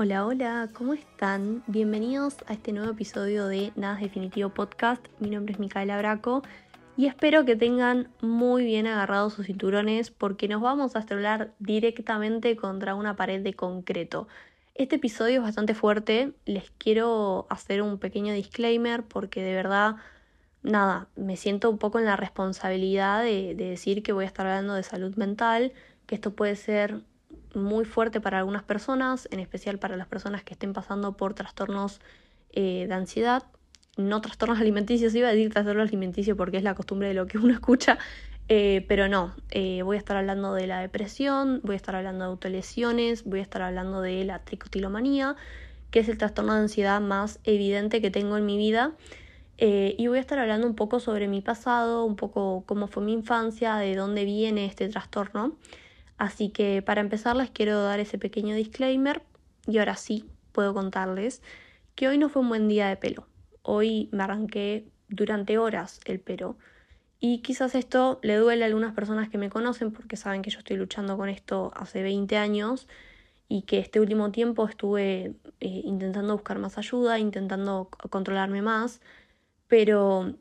Hola, hola, ¿cómo están? Bienvenidos a este nuevo episodio de Nada Definitivo Podcast. Mi nombre es Micaela Braco y espero que tengan muy bien agarrados sus cinturones porque nos vamos a estrellar directamente contra una pared de concreto. Este episodio es bastante fuerte, les quiero hacer un pequeño disclaimer porque de verdad, nada, me siento un poco en la responsabilidad de decir que voy a estar hablando de salud mental, que esto puede ser muy fuerte para algunas personas, en especial para las personas que estén pasando por trastornos eh, de ansiedad, no trastornos alimenticios, iba a decir trastornos alimenticios porque es la costumbre de lo que uno escucha, eh, pero no, eh, voy a estar hablando de la depresión, voy a estar hablando de autolesiones, voy a estar hablando de la tricotilomanía, que es el trastorno de ansiedad más evidente que tengo en mi vida. y voy a estar hablando un poco sobre mi pasado, un poco cómo fue mi infancia, de dónde viene este trastorno. Así que para empezar les quiero dar ese pequeño disclaimer y ahora sí puedo contarles que hoy no fue un buen día de pelo. Hoy me arranqué durante horas el pelo y quizás esto le duele a algunas personas que me conocen porque saben que yo estoy luchando con esto hace 20 años y que este último tiempo estuve eh, intentando buscar más ayuda, intentando controlarme más, pero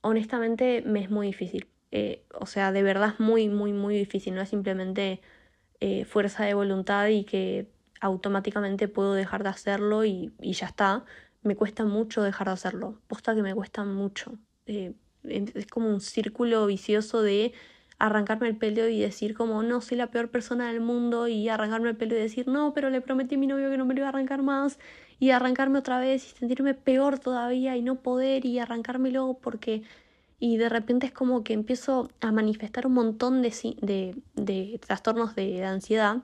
honestamente me es muy difícil. Eh, o sea, de verdad es muy, muy, muy difícil, no es simplemente eh, fuerza de voluntad y que automáticamente puedo dejar de hacerlo y, ya está. Me cuesta mucho dejar de hacerlo, posta que me cuesta mucho. Eh, es como un círculo vicioso de arrancarme el pelo y decir como no soy la peor persona del mundo y arrancarme el pelo y decir no, pero le prometí a mi novio que no me lo iba a arrancar más y arrancarme otra vez y sentirme peor todavía y no poder y arrancármelo porque y de repente es como que empiezo a manifestar un montón de, de, de trastornos de, ansiedad,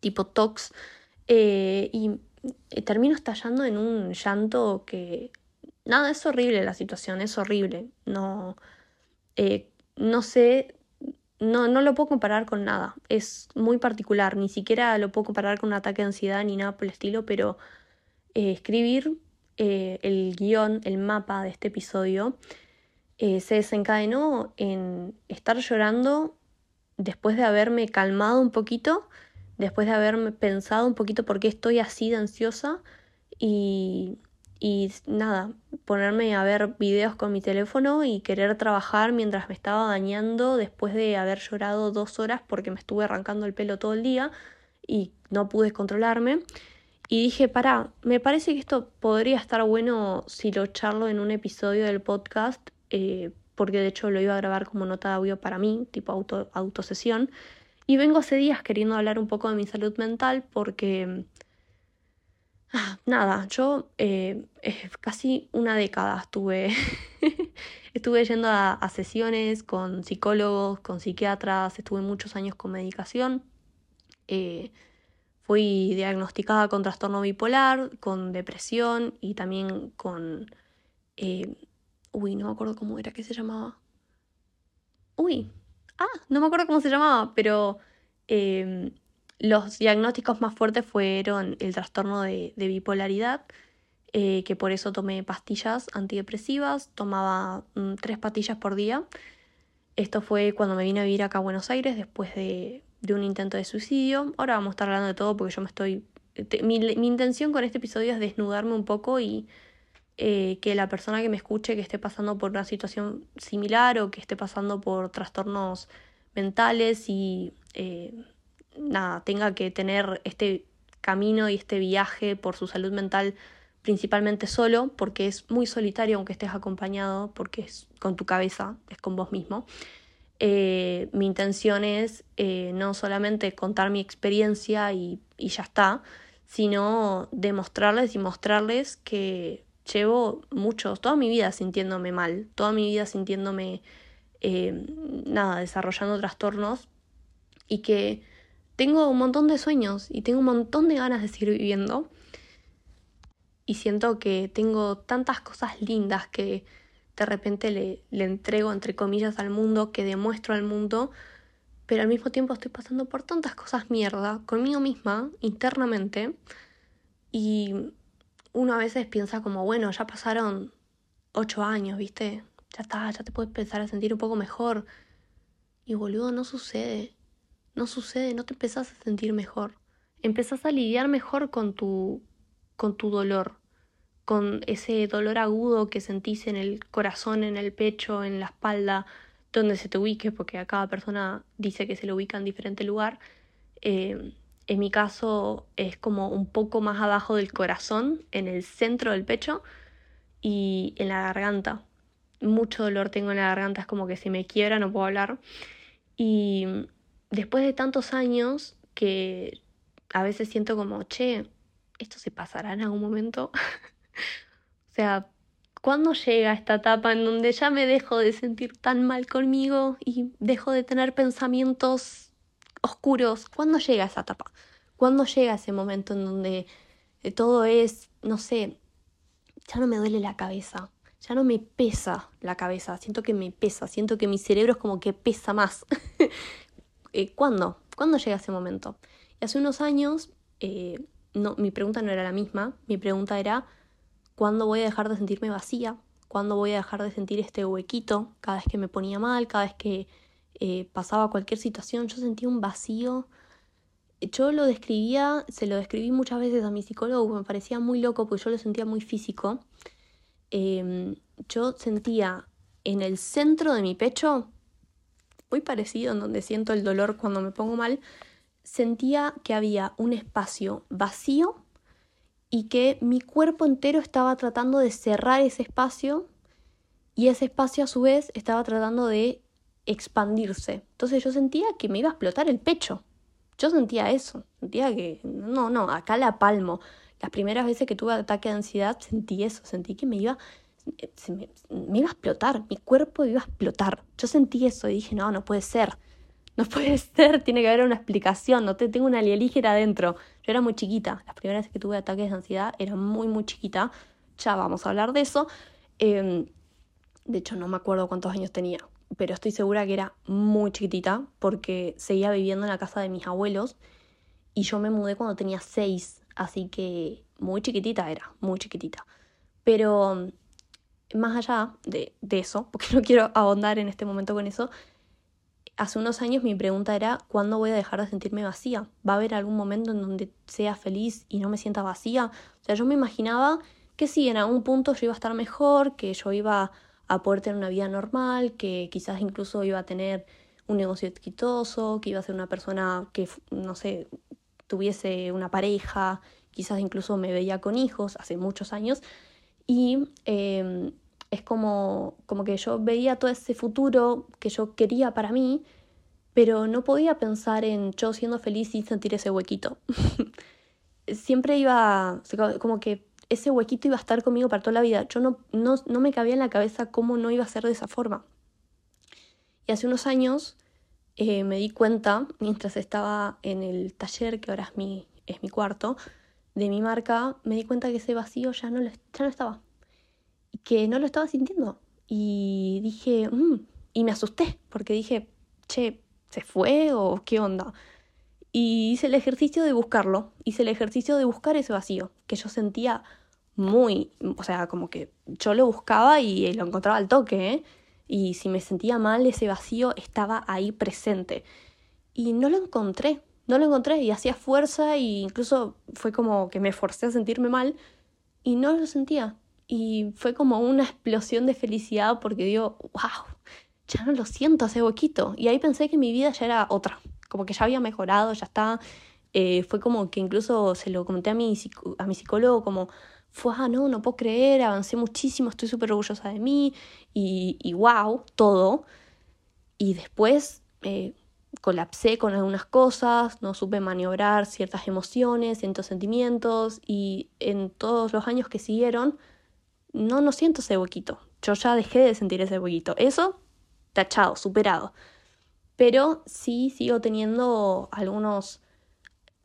tipo TOX, eh, y termino estallando en un llanto que... Nada, es horrible la situación, es horrible. No, eh, no sé, no, no lo puedo comparar con nada. Es muy particular, ni siquiera lo puedo comparar con un ataque de ansiedad ni nada por el estilo, pero eh, escribir el guion, el mapa de este episodio, eh, se desencadenó en estar llorando después de haberme calmado un poquito, después de haberme pensado un poquito por qué estoy así de ansiosa y, y nada, ponerme a ver videos con mi teléfono y querer trabajar mientras me estaba dañando después de haber llorado dos horas porque me estuve arrancando el pelo todo el día y no pude controlarme. Y dije, para, me parece que esto podría estar bueno si lo charlo en un episodio del podcast eh, porque de hecho lo iba a grabar como nota de audio para mí, tipo auto, autosesión. Y vengo hace días queriendo hablar un poco de mi salud mental porque... Ah, nada, yo eh, casi una década estuve, estuve yendo a, sesiones con psicólogos, con psiquiatras, estuve muchos años con medicación. Eh, fui diagnosticada con trastorno bipolar, con depresión y también con Uy, no me acuerdo cómo era que se llamaba. Uy, ah, no me acuerdo cómo se llamaba, pero em, los diagnósticos más fuertes fueron el trastorno de, bipolaridad, eh, que por eso tomé pastillas antidepresivas, tomaba mm, tres pastillas por día. Esto fue cuando me vine a vivir acá a Buenos Aires después de, un intento de suicidio. Ahora vamos a estar hablando de todo porque yo me estoy... mi intención con este episodio es desnudarme un poco y eh, que la persona que me escuche que esté pasando por una situación similar o que esté pasando por trastornos mentales y eh, nada, tenga que tener este camino y este viaje por su salud mental principalmente solo, porque es muy solitario aunque estés acompañado, porque es con tu cabeza, es con vos mismo. Eh, mi intención es no solamente contar mi experiencia y, y ya está, sino demostrarles y mostrarles que llevo mucho, toda mi vida sintiéndome mal, toda mi vida sintiéndome, eh, nada, desarrollando trastornos y que tengo un montón de sueños y tengo un montón de ganas de seguir viviendo. Y siento que tengo tantas cosas lindas que de repente le, le entrego entre comillas al mundo, que demuestro al mundo, pero al mismo tiempo estoy pasando por tantas cosas mierda conmigo misma, internamente, y uno a veces piensa como, bueno, ya pasaron ocho años, ¿viste? Ya está, ya te puedes empezar a sentir un poco mejor. Y boludo, no sucede. No sucede, no te empezás a sentir mejor. empezás a lidiar mejor con tu, con tu dolor, con ese dolor agudo que sentís en el corazón, en el pecho, en la espalda, donde se te ubique, porque a cada persona dice que se lo ubica en diferente lugar. Eh, en mi caso es como un poco más abajo del corazón, en el centro del pecho y en la garganta. Mucho dolor tengo en la garganta, es como que se me quiebra, no puedo hablar. Y después de tantos años que a veces siento como, che, ¿esto se pasará en algún momento? o sea, ¿cuándo llega esta etapa en donde ya me dejo de sentir tan mal conmigo y dejo de tener pensamientos oscuros? ¿Cuándo llega esa etapa? ¿Cuándo llega ese momento en donde eh, todo es, no sé, ya no me duele la cabeza, ya no me pesa la cabeza, siento que me pesa, siento que mi cerebro es como que pesa más. Eh, ¿Cuándo? ¿Cuándo llega ese momento? Y hace unos años, eh, no, mi pregunta no era la misma, mi pregunta era, ¿cuándo voy a dejar de sentirme vacía? ¿Cuándo voy a dejar de sentir este huequito cada vez que me ponía mal, cada vez que eh, pasaba cualquier situación? Yo sentía un vacío. Yo lo describía, se lo describí muchas veces a mi psicólogo, me parecía muy loco porque yo lo sentía muy físico. Em, yo sentía en el centro de mi pecho, muy parecido en donde siento el dolor cuando me pongo mal, sentía que había un espacio vacío y que mi cuerpo entero estaba tratando de cerrar ese espacio y ese espacio a su vez estaba tratando de expandirse. Entonces yo sentía que me iba a explotar el pecho. Yo sentía eso, sentía que no, no, acá la palmo. Las primeras veces que tuve ataque de ansiedad sentí eso, sentí que me iba me, iba a explotar, mi cuerpo iba a explotar. Yo sentí eso y dije, no, no puede ser. No puede ser, tiene que haber una explicación, no te, tengo una alienígena adentro. Yo era muy chiquita, las primeras veces que tuve ataques de ansiedad era muy, muy chiquita. Ya vamos a hablar de eso. Em, de hecho, no me acuerdo cuántos años tenía, pero estoy segura que era muy chiquitita porque seguía viviendo en la casa de mis abuelos y yo me mudé cuando tenía seis, así que muy chiquitita era, muy chiquitita. Pero más allá de, de eso, porque no quiero ahondar en este momento con eso, hace unos años mi pregunta era, ¿cuándo voy a dejar de sentirme vacía? ¿Va a haber algún momento en donde sea feliz y no me sienta vacía? O sea, yo me imaginaba que sí, en algún punto yo iba a estar mejor, que yo iba a poder tener una vida normal, que quizás incluso iba a tener un negocio exitoso, que iba a ser una persona que, no sé, tuviese una pareja, quizás incluso me veía con hijos hace muchos años. Y em, es como, como que yo veía todo ese futuro que yo quería para mí, pero no podía pensar en yo siendo feliz y sentir ese huequito. Siempre iba, como que ese huequito iba a estar conmigo para toda la vida. Yo no, no, no me cabía en la cabeza cómo no iba a ser de esa forma. Y hace unos años eh, me di cuenta, mientras estaba en el taller, que ahora es mi, es mi cuarto, de mi marca, me di cuenta que ese vacío ya no, ya no estaba que no lo estaba sintiendo. Y dije, mm", y me asusté, porque dije, che, ¿se fue o qué onda? Y hice el ejercicio de buscarlo, hice el ejercicio de buscar ese vacío, que yo sentía muy, o sea, como que yo lo buscaba y lo encontraba al toque, ¿eh? Y si me sentía mal, ese vacío estaba ahí presente. Y no lo encontré, no lo encontré y hacía fuerza e incluso fue como que me forcé a sentirme mal y no lo sentía, y fue como una explosión de felicidad porque digo, wow, ya no lo siento hace poquito. Y ahí pensé que mi vida ya era otra, como que ya había mejorado, ya está. Eh, fue como que incluso se lo comenté a mi, a mi psicólogo como, fue, ah, no, no puedo creer, avancé muchísimo, estoy súper orgullosa de mí y, y wow, todo. Y después eh, colapsé con algunas cosas, no supe maniobrar ciertas emociones, ciertos sentimientos y en todos los años que siguieron no, no siento ese huequito. Yo ya dejé de sentir ese huequito. Eso, tachado, superado. Pero sí sigo teniendo algunos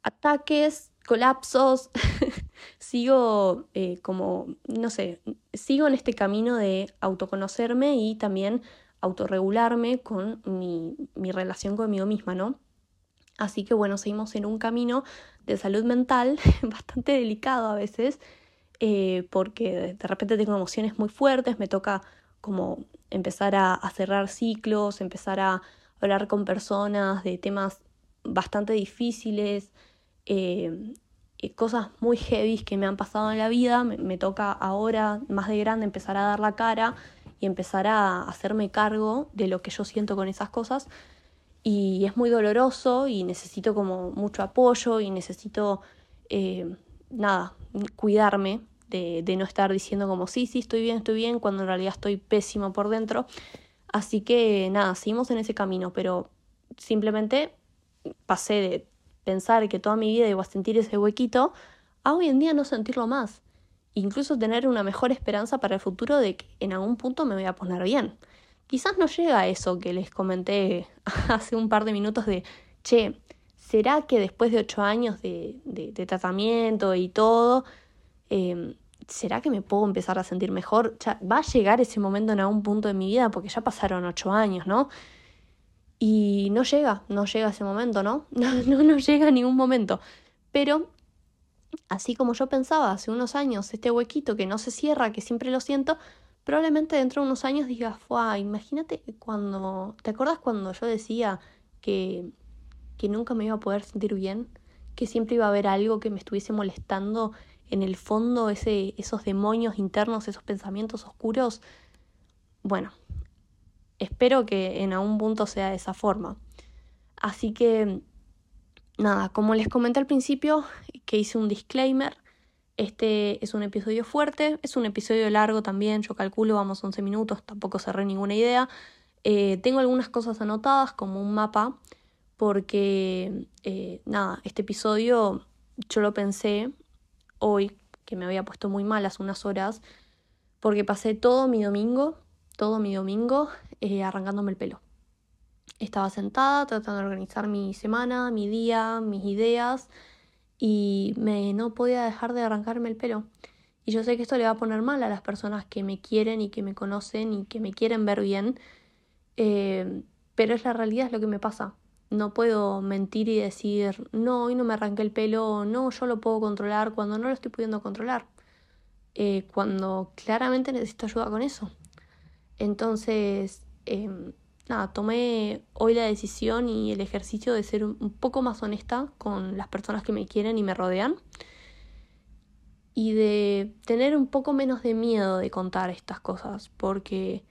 ataques, colapsos. sigo eh, como, no sé, sigo en este camino de autoconocerme y también autorregularme con mi, mi relación conmigo misma, ¿no? Así que bueno, seguimos en un camino de salud mental bastante delicado a veces eh, porque de repente tengo emociones muy fuertes, me toca como empezar a, cerrar ciclos, empezar a hablar con personas de temas bastante difíciles, eh, eh, cosas muy heavy que me han pasado en la vida. Me, toca ahora, más de grande, empezar a dar la cara y empezar a hacerme cargo de lo que yo siento con esas cosas. Y es muy doloroso y necesito como mucho apoyo y necesito, eh, nada, cuidarme de, de, no estar diciendo como sí, sí, estoy bien, estoy bien, cuando en realidad estoy pésimo por dentro. Así que nada, seguimos en ese camino, pero simplemente pasé de pensar que toda mi vida iba a sentir ese huequito, a hoy en día no sentirlo más. Incluso tener una mejor esperanza para el futuro de que en algún punto me voy a poner bien. Quizás no llega a eso que les comenté hace un par de minutos de, che, ¿será que después de ocho años de, de, tratamiento y todo, em, ¿será que me puedo empezar a sentir mejor? va a llegar ese momento en algún punto de mi vida porque ya pasaron ocho años, ¿no? Y no llega, no llega ese momento, ¿no? No, no, llega a ningún momento. Pero, así como yo pensaba hace unos años, este huequito que no se cierra, que siempre lo siento, probablemente dentro de unos años digas, fue, imagínate cuando, ¿te acuerdas cuando yo decía que, que nunca me iba a poder sentir bien? Que siempre iba a haber algo que me estuviese molestando en el fondo, ese, esos demonios internos, esos pensamientos oscuros. Bueno, espero que en algún punto sea de esa forma. Así que, nada, como les comenté al principio, que hice un disclaimer, este es un episodio fuerte, es un episodio largo también, yo calculo, vamos 11 minutos, tampoco cerré ninguna idea. Eh, tengo algunas cosas anotadas como un mapa, porque, eh, nada, este episodio yo lo pensé hoy, que me había puesto muy mal hace unas horas, porque pasé todo mi domingo, todo mi domingo eh, arrancándome el pelo. Estaba sentada tratando de organizar mi semana, mi día, mis ideas y me no podía dejar de arrancarme el pelo. Y yo sé que esto le va a poner mal a las personas que me quieren y que me conocen y que me quieren ver bien, eh, pero es la realidad, es lo que me pasa. No puedo mentir y decir, no, hoy no me arranqué el pelo, no, yo lo puedo controlar cuando no lo estoy pudiendo controlar. Eh, cuando claramente necesito ayuda con eso. Entonces, Em, nada, tomé hoy la decisión y el ejercicio de ser un poco más honesta con las personas que me quieren y me rodean y de tener un poco menos de miedo de contar estas cosas porque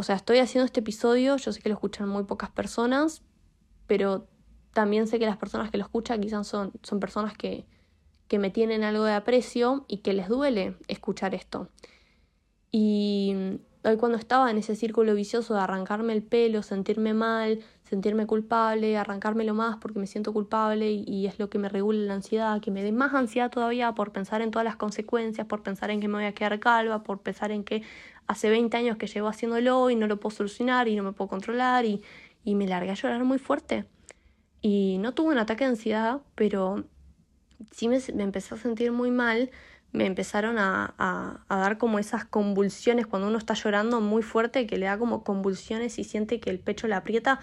o sea, estoy haciendo este episodio, yo sé que lo escuchan muy pocas personas, pero también sé que las personas que lo escuchan quizás son, son personas que, que me tienen algo de aprecio y que les duele escuchar esto. Y Hoy cuando estaba en ese círculo vicioso de arrancarme el pelo, sentirme mal, sentirme culpable, arrancármelo más porque me siento culpable y, es lo que me regula la ansiedad, que me dé más ansiedad todavía por pensar en todas las consecuencias, por pensar en que me voy a quedar calva, por pensar en que hace 20 años que llevo haciéndolo y no lo puedo solucionar y no me puedo controlar y, y me largué a llorar muy fuerte. Y no tuve un ataque de ansiedad, pero sí me, me empecé a sentir muy mal me empezaron a, a, dar como esas convulsiones cuando uno está llorando muy fuerte, que le da como convulsiones y siente que el pecho le aprieta.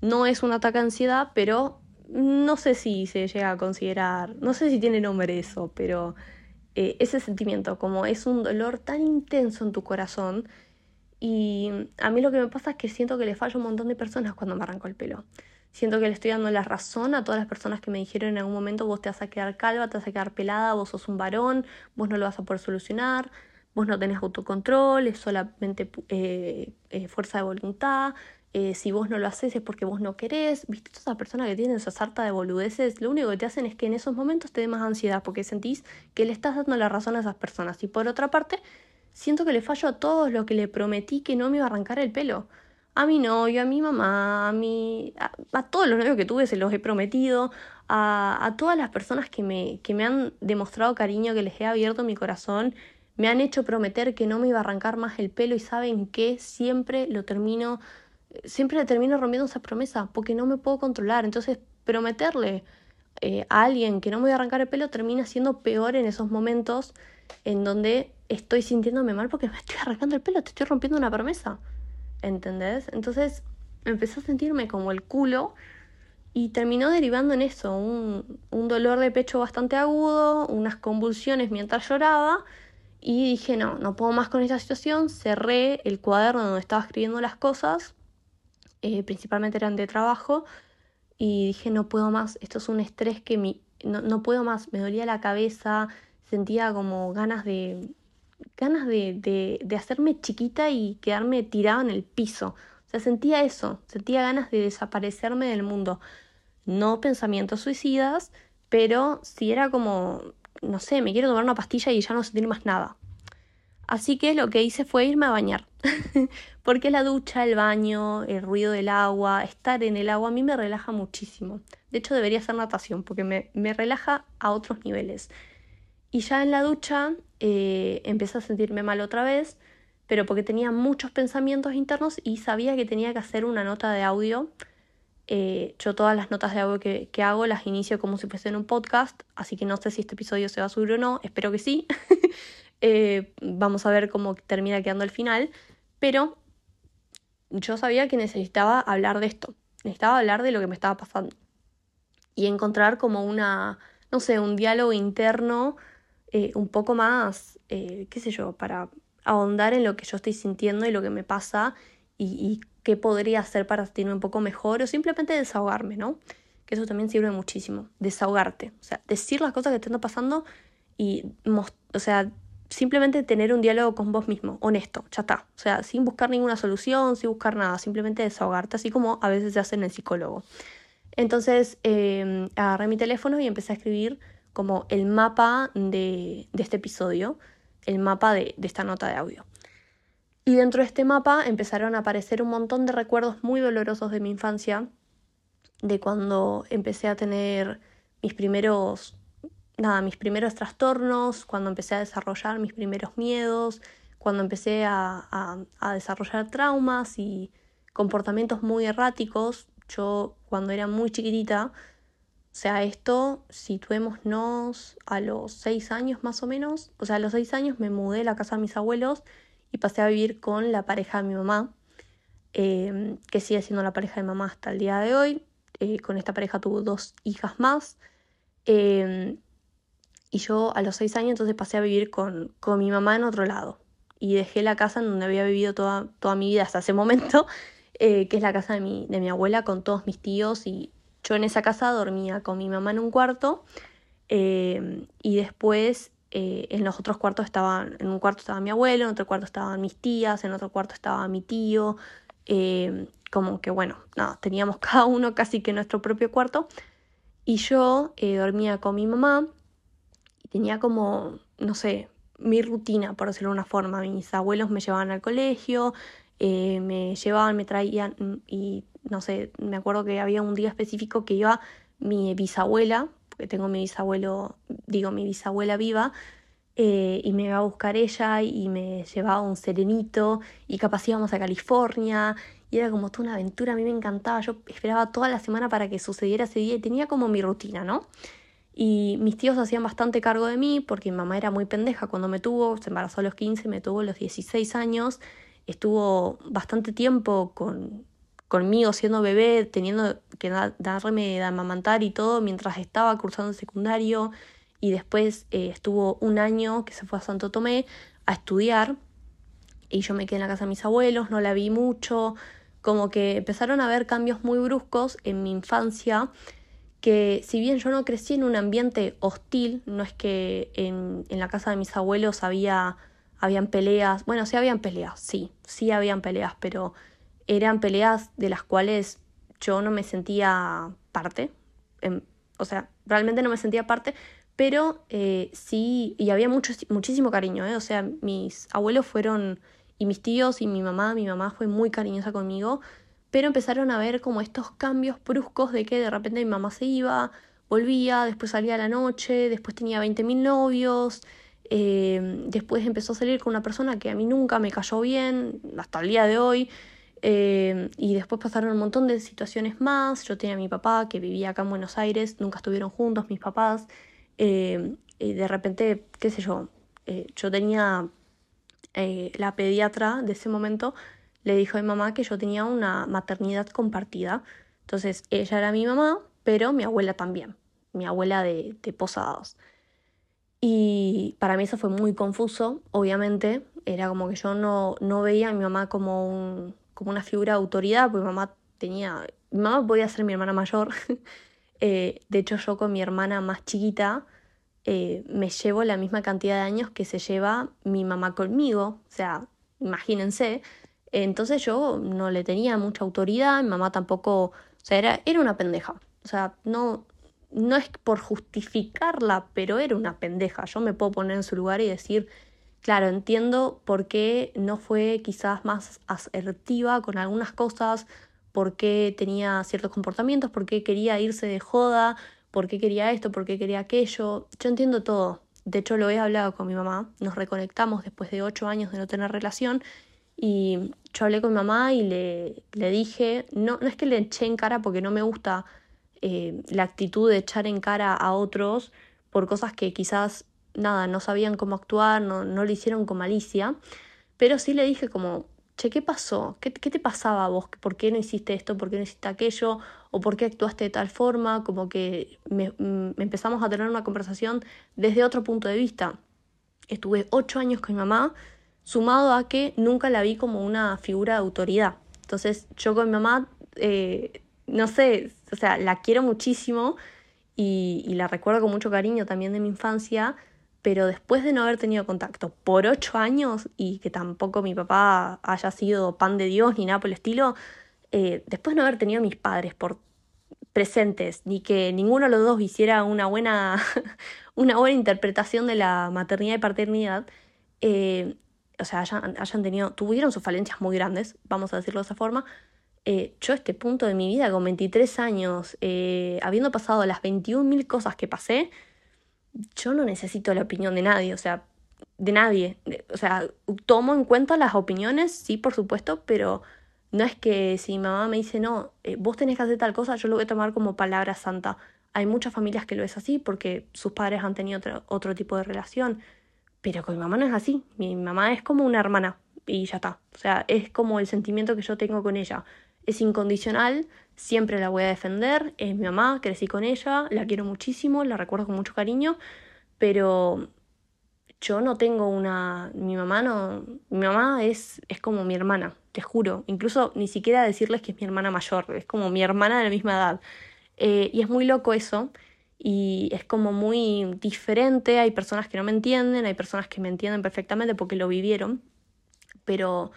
No es un ataque de ansiedad, pero no sé si se llega a considerar, no sé si tiene nombre eso, pero eh, ese sentimiento, como es un dolor tan intenso en tu corazón. Y a mí lo que me pasa es que siento que le fallo un montón de personas cuando me arranco el pelo. Siento que le estoy dando la razón a todas las personas que me dijeron en algún momento vos te vas a quedar calva, te vas a quedar pelada, vos sos un varón, vos no lo vas a poder solucionar, vos no tenés autocontrol, es solamente eh, eh, fuerza de voluntad, eh, si vos no lo haces es porque vos no querés, viste, todas esas personas que tienen esa sarta de boludeces, lo único que te hacen es que en esos momentos te dé más ansiedad porque sentís que le estás dando la razón a esas personas. Y por otra parte, siento que le fallo a todos lo que le prometí que no me iba a arrancar el pelo a mi novio, a mi mamá, a, mi, a, todos los novios que tuve se los he prometido, a, todas las personas que me, que me han demostrado cariño, que les he abierto mi corazón, me han hecho prometer que no me iba a arrancar más el pelo y saben que siempre lo termino, siempre le termino rompiendo esa promesa porque no me puedo controlar. Entonces, prometerle eh, a alguien que no me voy a arrancar el pelo termina siendo peor en esos momentos en donde estoy sintiéndome mal porque me estoy arrancando el pelo, te estoy rompiendo una promesa. ¿Entendés? Entonces empecé a sentirme como el culo y terminó derivando en eso, un, un dolor de pecho bastante agudo, unas convulsiones mientras lloraba y dije, no, no puedo más con esta situación, cerré el cuaderno donde estaba escribiendo las cosas, eh, principalmente eran de trabajo, y dije, no puedo más, esto es un estrés que mi, no, no puedo más, me dolía la cabeza, sentía como ganas de, ganas de, de, hacerme chiquita y quedarme tirada en el piso. O sea, sentía eso, sentía ganas de desaparecerme del mundo. No pensamientos suicidas, pero si era como, no sé, me quiero tomar una pastilla y ya no sentir más nada. Así que lo que hice fue irme a bañar. Porque la ducha, el baño, el ruido del agua, estar en el agua a mí me relaja muchísimo. De hecho debería hacer natación porque me, me relaja a otros niveles. Y ya en la ducha eh, empecé a sentirme mal otra vez, pero porque tenía muchos pensamientos internos y sabía que tenía que hacer una nota de audio. Eh, yo todas las notas de audio que, que, hago las inicio como si fuese en un podcast, así que no sé si este episodio se va a subir o no, espero que sí. Eh, vamos a ver cómo termina quedando el final, pero yo sabía que necesitaba hablar de esto, necesitaba hablar de lo que me estaba pasando y encontrar como una, no sé, un diálogo interno eh, un poco más, eh, qué sé yo, para ahondar en lo que yo estoy sintiendo y lo que me pasa y, qué podría hacer para sentirme un poco mejor o simplemente desahogarme, ¿no? Que eso también sirve muchísimo, desahogarte, o sea, decir las cosas que te están pasando y, o sea, simplemente tener un diálogo con vos mismo, honesto, ya está. O sea, sin buscar ninguna solución, sin buscar nada, simplemente desahogarte, así como a veces se hace en el psicólogo. Entonces eh, agarré mi teléfono y empecé a escribir como el mapa de, este episodio, el mapa de, esta nota de audio. Y dentro de este mapa empezaron a aparecer un montón de recuerdos muy dolorosos de mi infancia, de cuando empecé a tener mis primeros, nada, mis primeros trastornos, cuando empecé a desarrollar mis primeros miedos, cuando empecé a desarrollar traumas y comportamientos muy erráticos. Yo cuando era muy chiquitita sea, esto situémonos a los seis años más o menos. O sea, a los seis años me mudé a la casa de mis abuelos y pasé a vivir con la pareja de mi mamá, em, que sigue siendo la pareja de mamá hasta el día de hoy. Eh, con esta pareja tuvo dos hijas más. Em, y yo a los seis años entonces pasé a vivir con, con mi mamá en otro lado. Y dejé la casa en donde había vivido toda, toda mi vida hasta ese momento, eh, que es la casa de mi, de mi abuela con todos mis tíos y, yo en esa casa dormía con mi mamá en un cuarto eh, y después eh, en los otros cuartos estaban, en un cuarto estaba mi abuelo, en otro cuarto estaban mis tías, en otro cuarto estaba mi tío, eh, como que bueno, nada, teníamos cada uno casi que nuestro propio cuarto. Y yo dormía con mi mamá y tenía como, no sé, mi rutina, por decirlo de una forma, mis abuelos me llevaban al colegio, me llevaban, me traían y no sé, me acuerdo que había un día específico que iba mi bisabuela, porque tengo mi bisabuelo, digo, mi bisabuela viva, eh, y me iba a buscar ella y me llevaba un serenito y capaz íbamos a California y era como toda una aventura, a mí me encantaba, yo esperaba toda la semana para que sucediera ese día y tenía como mi rutina, ¿no? Y mis tíos hacían bastante cargo de mí porque mi mamá era muy pendeja cuando me tuvo, se embarazó a los 15, me tuvo a los 16 años, estuvo bastante tiempo con, conmigo siendo bebé, teniendo que darme de amamantar y todo mientras estaba cursando secundario y después eh, estuvo un año que se fue a Santo Tomé a estudiar y yo me quedé en la casa de mis abuelos, no la vi mucho, como que empezaron a haber cambios muy bruscos en mi infancia que si bien yo no crecí en un ambiente hostil, no es que en, en la casa de mis abuelos había habían peleas, bueno, sí habían peleas, sí, sí habían peleas, pero eran peleas de las cuales yo no me sentía parte, em, o sea, realmente no me sentía parte, pero eh, sí, y había mucho, muchísimo cariño, ¿eh? o sea, mis abuelos fueron, y mis tíos y mi mamá, mi mamá fue muy cariñosa conmigo, pero empezaron a ver como estos cambios bruscos de que de repente mi mamá se iba, volvía, después salía a la noche, después tenía 20.000 novios, eh, después empezó a salir con una persona que a mí nunca me cayó bien, hasta el día de hoy, eh, y después pasaron un montón de situaciones más. Yo tenía a mi papá que vivía acá en Buenos Aires, nunca estuvieron juntos mis papás. Eh, y de repente, qué sé yo, eh, yo tenía la pediatra de ese momento, le dijo a mi mamá que yo tenía una maternidad compartida. Entonces ella era mi mamá, pero mi abuela también, mi abuela de, de Posados. Y para mí eso fue muy confuso, obviamente, era como que yo no, no veía a mi mamá como un, como una figura de autoridad, porque mamá tenía, mi mamá podía ser mi hermana mayor, eh, de hecho yo con mi hermana más chiquita eh, me llevo la misma cantidad de años que se lleva mi mamá conmigo, o sea, imagínense, entonces yo no le tenía mucha autoridad, mi mamá tampoco, o sea, era, era una pendeja, o sea, no, no es por justificarla, pero era una pendeja, yo me puedo poner en su lugar y decir, Claro, entiendo por qué no fue quizás más asertiva con algunas cosas, por qué tenía ciertos comportamientos, por qué quería irse de joda, por qué quería esto, por qué quería aquello. Yo entiendo todo. De hecho, lo he hablado con mi mamá. Nos reconectamos después de ocho años de no tener relación. Y yo hablé con mi mamá y le, le dije, no, no es que le eché en cara porque no me gusta eh, la actitud de echar en cara a otros por cosas que quizás nada, no sabían cómo actuar, no, no lo hicieron con malicia, pero sí le dije como, che, ¿qué pasó? ¿Qué, ¿Qué, te pasaba a vos? ¿Por qué no hiciste esto? ¿Por qué no hiciste aquello? ¿O por qué actuaste de tal forma? Como que me, mm, empezamos a tener una conversación desde otro punto de vista. Estuve ocho años con mi mamá, sumado a que nunca la vi como una figura de autoridad. Entonces yo con mi mamá, eh, no sé, o sea, la quiero muchísimo y, y la recuerdo con mucho cariño también de mi infancia, pero después de no haber tenido contacto por ocho años y que tampoco mi papá haya sido pan de Dios ni nada por el estilo, eh, después de no haber tenido mis padres por presentes, ni que ninguno de los dos hiciera una buena, una buena interpretación de la maternidad y paternidad, eh, o sea, hayan, tenido, tuvieron sus falencias muy grandes, vamos a decirlo de esa forma. Eh, yo este punto de mi vida, con 23 años, habiendo pasado las 21.000 cosas que pasé, yo no necesito la opinión de nadie, o sea, de nadie. O sea, tomo en cuenta las opiniones, sí, por supuesto, pero no es que si mi mamá me dice, no, eh, vos tenés que hacer tal cosa, yo lo voy a tomar como palabra santa. Hay muchas familias que lo es así porque sus padres han tenido otro, otro tipo de relación, pero con mi mamá no es así. Mi mamá es como una hermana y ya está. O sea, es como el sentimiento que yo tengo con ella. Es incondicional, siempre la voy a defender, es mi mamá, crecí con ella, la quiero muchísimo, la recuerdo con mucho cariño, pero yo no tengo una, mi mamá no, mi mamá es, es como mi hermana, te juro, incluso ni siquiera decirles que es mi hermana mayor, es como mi hermana de la misma edad. Eh, y es muy loco eso, y es como muy diferente, hay personas que no me entienden, hay personas que me entienden perfectamente porque lo vivieron, pero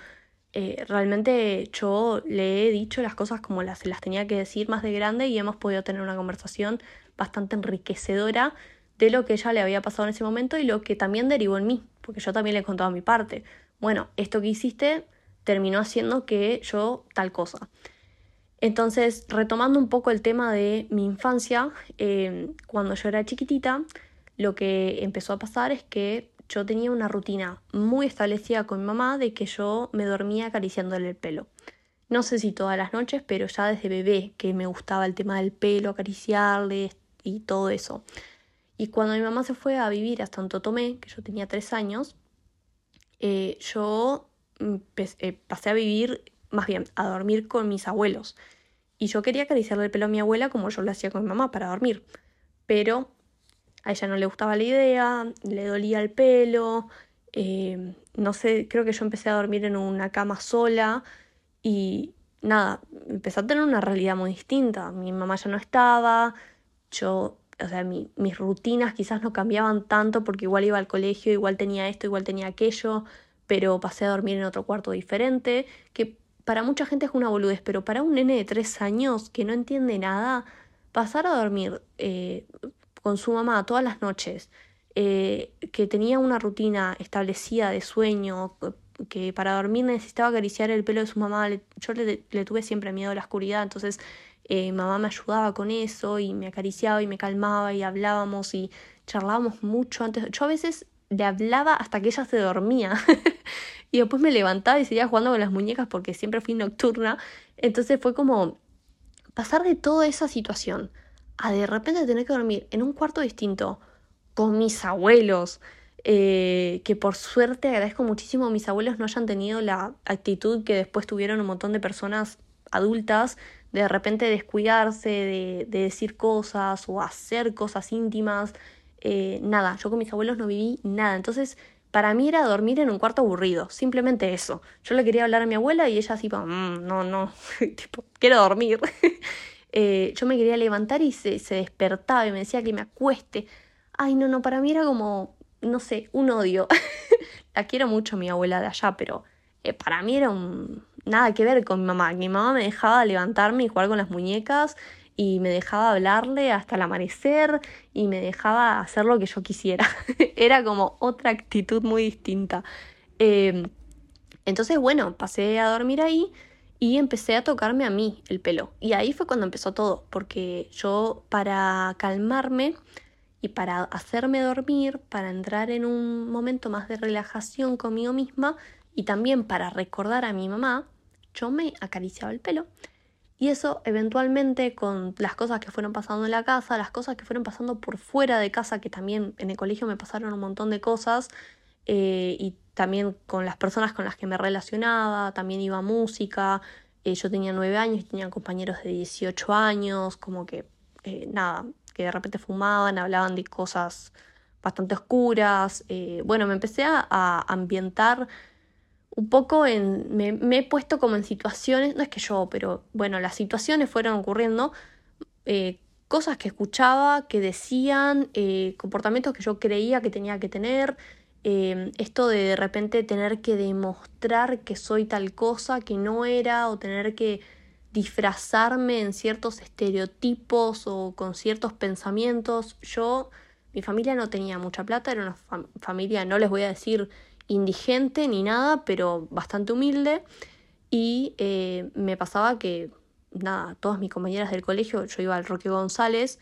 eh, realmente yo le he dicho las cosas como las, las tenía que decir más de grande y hemos podido tener una conversación bastante enriquecedora de lo que ella le había pasado en ese momento y lo que también derivó en mí, porque yo también le he contado mi parte. Bueno, esto que hiciste terminó haciendo que yo tal cosa. Entonces, retomando un poco el tema de mi infancia, eh, cuando yo era chiquitita, lo que empezó a pasar es que yo tenía una rutina muy establecida con mi mamá de que yo me dormía acariciándole el pelo. No sé si todas las noches, pero ya desde bebé que me gustaba el tema del pelo, acariciarle y todo eso. Y cuando mi mamá se fue a vivir hasta Santo Tomé, que yo tenía tres años, eh, yo eh, pasé a vivir, más bien, a dormir con mis abuelos. Y yo quería acariciarle el pelo a mi abuela como yo lo hacía con mi mamá para dormir. Pero a ella no le gustaba la idea, le dolía el pelo, eh, no sé, creo que yo empecé a dormir en una cama sola y nada, empecé a tener una realidad muy distinta. Mi mamá ya no estaba, yo, o sea, mis rutinas quizás no cambiaban tanto porque igual iba al colegio, igual tenía esto, igual tenía aquello, pero pasé a dormir en otro cuarto diferente, que para mucha gente es una boludez, pero para un nene de tres años que no entiende nada, pasar a dormir eh, con su mamá todas las noches, eh, que tenía una rutina establecida de sueño, que para dormir necesitaba acariciar el pelo de su mamá, yo le, tuve siempre miedo a la oscuridad, entonces eh, mamá me ayudaba con eso y me acariciaba y me calmaba y hablábamos y charlábamos mucho antes. Yo a veces le hablaba hasta que ella se dormía y después me levantaba y seguía jugando con las muñecas porque siempre fui nocturna. Entonces fue como pasar de toda esa situación a de repente tener que dormir en un cuarto distinto con mis abuelos, eh, que por suerte agradezco muchísimo a mis abuelos no hayan tenido la actitud que después tuvieron un montón de personas adultas de repente descuidarse, de, decir cosas o hacer cosas íntimas. Eh, nada, yo con mis abuelos no viví nada. Entonces para mí era dormir en un cuarto aburrido, simplemente eso. Yo le quería hablar a mi abuela y ella así, mmm, no, no, tipo, quiero dormir. Eh, yo me quería levantar y se, se despertaba y me decía que me acueste. Ay, no, no, para mí era como, no sé, un odio. La quiero mucho mi abuela de allá, pero eh, para mí era nada que ver con mi mamá. Mi mamá me dejaba levantarme y jugar con las muñecas y me dejaba hablarle hasta el amanecer y me dejaba hacer lo que yo quisiera. Era como otra actitud muy distinta. Em, entonces, bueno, pasé a dormir ahí y empecé a tocarme a mí el pelo. Y ahí fue cuando empezó todo, porque yo para calmarme y para hacerme dormir, para entrar en un momento más de relajación conmigo misma y también para recordar a mi mamá, yo me acariciaba el pelo y eso eventualmente con las cosas que fueron pasando en la casa, las cosas que fueron pasando por fuera de casa, que también en el colegio me pasaron un montón de cosas, eh, y también con las personas con las que me relacionaba, también iba a música, eh, yo tenía nueve años y tenía compañeros de 18 años, como que eh, nada, que de repente fumaban, hablaban de cosas bastante oscuras, bueno, me empecé a ambientar un poco en, me, he puesto como en situaciones, no es que yo, pero bueno, las situaciones fueron ocurriendo, cosas que escuchaba, que decían, comportamientos que yo creía que tenía que tener, eh, esto de de repente tener que demostrar que soy tal cosa que no era o tener que disfrazarme en ciertos estereotipos o con ciertos pensamientos. Yo, mi familia no tenía mucha plata, era una familia, no les voy a decir indigente ni nada, pero bastante humilde. Y eh, me pasaba que, nada, todas mis compañeras del colegio, yo iba al Roque González,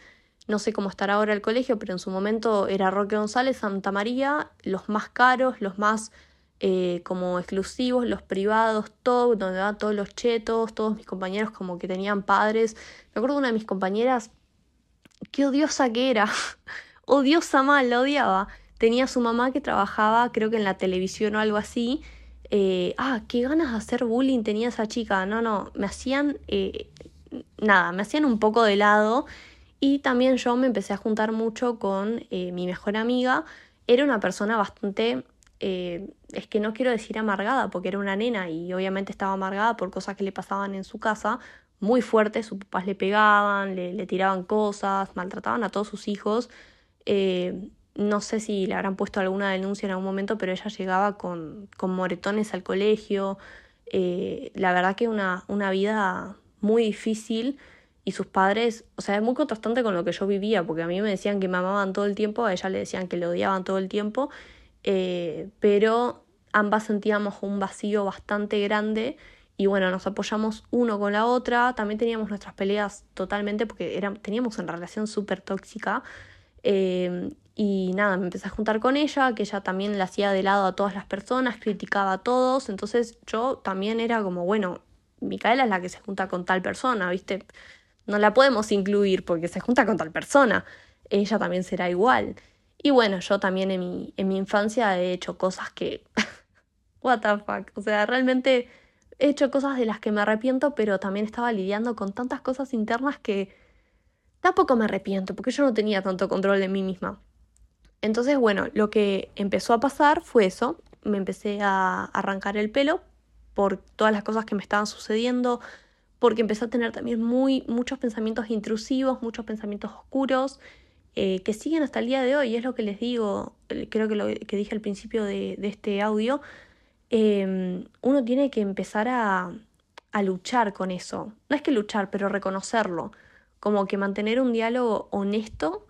no sé cómo estará ahora el colegio, pero en su momento era Roque González, Santa María, los más caros, los más eh, como exclusivos, los privados, todo, donde van todos los chetos, todos mis compañeros como que tenían padres. Me acuerdo una de mis compañeras, qué odiosa que era, odiosa mal, la odiaba tenía su mamá que trabajaba, creo que en la televisión o algo así. Eh, ah, qué ganas de hacer bullying tenía esa chica. No, no, me hacían, eh, nada, me hacían un poco de lado. Y también yo me empecé a juntar mucho con eh, mi mejor amiga. Era una persona bastante, es que no quiero decir amargada, porque era una nena y obviamente estaba amargada por cosas que le pasaban en su casa, muy fuertes, sus papás le pegaban, le, tiraban cosas, maltrataban a todos sus hijos no sé si le habrán puesto alguna denuncia en algún momento, pero ella llegaba con, con moretones al colegio. Eh, la verdad que una, una vida muy difícil y sus padres, o sea, es muy contrastante con lo que yo vivía, porque a mí me decían que me amaban todo el tiempo, a ella le decían que le odiaban todo el tiempo, eh, pero ambas sentíamos un vacío bastante grande y bueno, nos apoyamos uno con la otra, también teníamos nuestras peleas totalmente porque teníamos una relación súper tóxica. Eh, y nada, me empecé a juntar con ella, que ella también le hacía de lado a todas las personas, criticaba a todos, entonces yo también era como, bueno, Micaela es la que se junta con tal persona, ¿viste? No la podemos incluir porque se junta con tal persona, ella también será igual. Y bueno, yo también en mi, en mi infancia he hecho cosas que... What the fuck, o sea, realmente he hecho cosas de las que me arrepiento, pero también estaba lidiando con tantas cosas internas que tampoco me arrepiento, porque yo no tenía tanto control de mí misma. Entonces, bueno, lo que empezó a pasar fue eso. Me empecé a arrancar el pelo por todas las cosas que me estaban sucediendo, porque empecé a tener también muy, muchos pensamientos intrusivos, muchos pensamientos oscuros, eh, que siguen hasta el día de hoy. Es lo que les digo, eh, creo que lo que dije al principio de, este audio. Em, uno tiene que empezar a, a luchar con eso. No es que luchar, pero reconocerlo. Como que mantener un diálogo honesto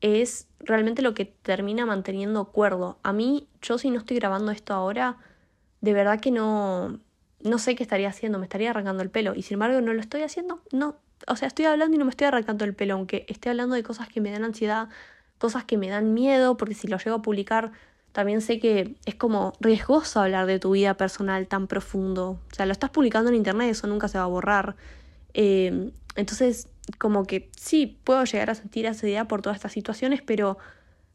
es realmente lo que termina manteniendo cuerdo. A mí, yo si no estoy grabando esto ahora, de verdad que no, no sé qué estaría haciendo, me estaría arrancando el pelo. Y sin embargo, no lo estoy haciendo, no. O sea, estoy hablando y no me estoy arrancando el pelo, aunque esté hablando de cosas que me dan ansiedad, cosas que me dan miedo, porque si lo llego a publicar, también sé que es como riesgoso hablar de tu vida personal tan profundo. O sea, lo estás publicando en internet, eso nunca se va a borrar. Eh, entonces, como que sí, puedo llegar a sentir ansiedad por todas estas situaciones, pero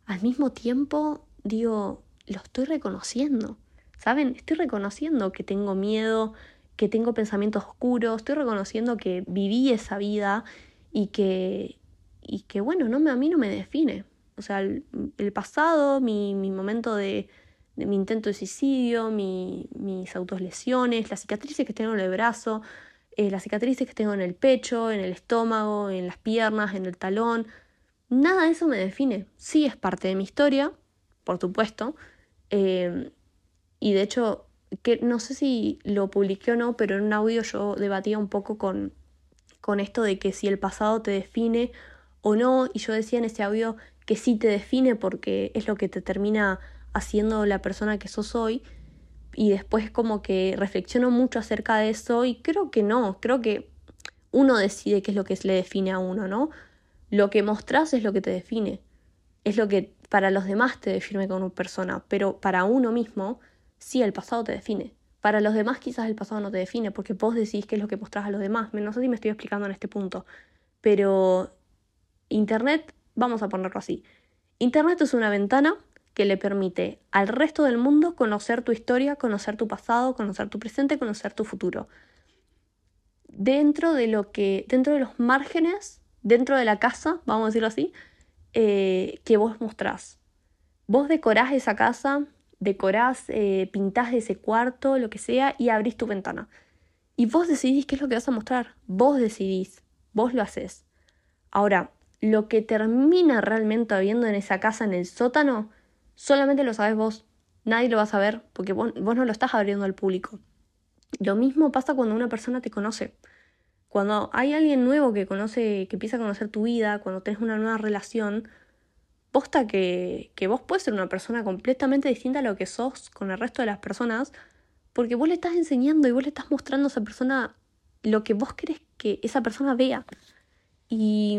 al mismo tiempo digo, lo estoy reconociendo. ¿Saben? Estoy reconociendo que tengo miedo, que tengo pensamientos oscuros, estoy reconociendo que viví esa vida y que, y que bueno, no me, a mí no me define. O sea, el, pasado, mi, mi momento de, mi intento de suicidio, mis autolesiones, las cicatrices que tengo en el brazo, eh, las cicatrices que tengo en el pecho, en el estómago, en las piernas, en el talón. Nada de eso me define. Sí es parte de mi historia, por supuesto. Eh, y de hecho, que no sé si lo publiqué o no, pero en un audio yo debatía un poco con, con esto de que si el pasado te define o no, y yo decía en ese audio que sí te define porque es lo que te termina haciendo la persona que sos hoy, y después como que reflexiono mucho acerca de eso y creo que no, creo que uno decide qué es lo que le define a uno, ¿no? Lo que mostrás es lo que te define, es lo que para los demás te define como persona, pero para uno mismo sí el pasado te define. Para los demás quizás el pasado no te define porque vos decís qué es lo que mostrás a los demás. No sé si me estoy explicando en este punto, pero Internet, vamos a ponerlo así. Internet es una ventana que le permite al resto del mundo conocer tu historia, conocer tu pasado, conocer tu presente, conocer tu futuro. Dentro de lo que, dentro de los márgenes, dentro de la casa, vamos a decirlo así, eh, que vos mostrás. Vos decorás esa casa, decorás, eh, pintás ese cuarto, lo que sea, y abrís tu ventana. Y vos decidís qué es lo que vas a mostrar. Vos decidís, vos lo haces. Ahora, lo que termina realmente habiendo en esa casa, en el sótano, solamente lo sabes vos. Nadie lo va a saber porque vos, no lo estás abriendo al público. Lo mismo pasa cuando una persona te conoce. Cuando hay alguien nuevo que conoce, que empieza a conocer tu vida, cuando tenés una nueva relación, posta que, que vos puedes ser una persona completamente distinta a lo que sos con el resto de las personas, porque vos le estás enseñando y vos le estás mostrando a esa persona lo que vos querés que esa persona vea. Y,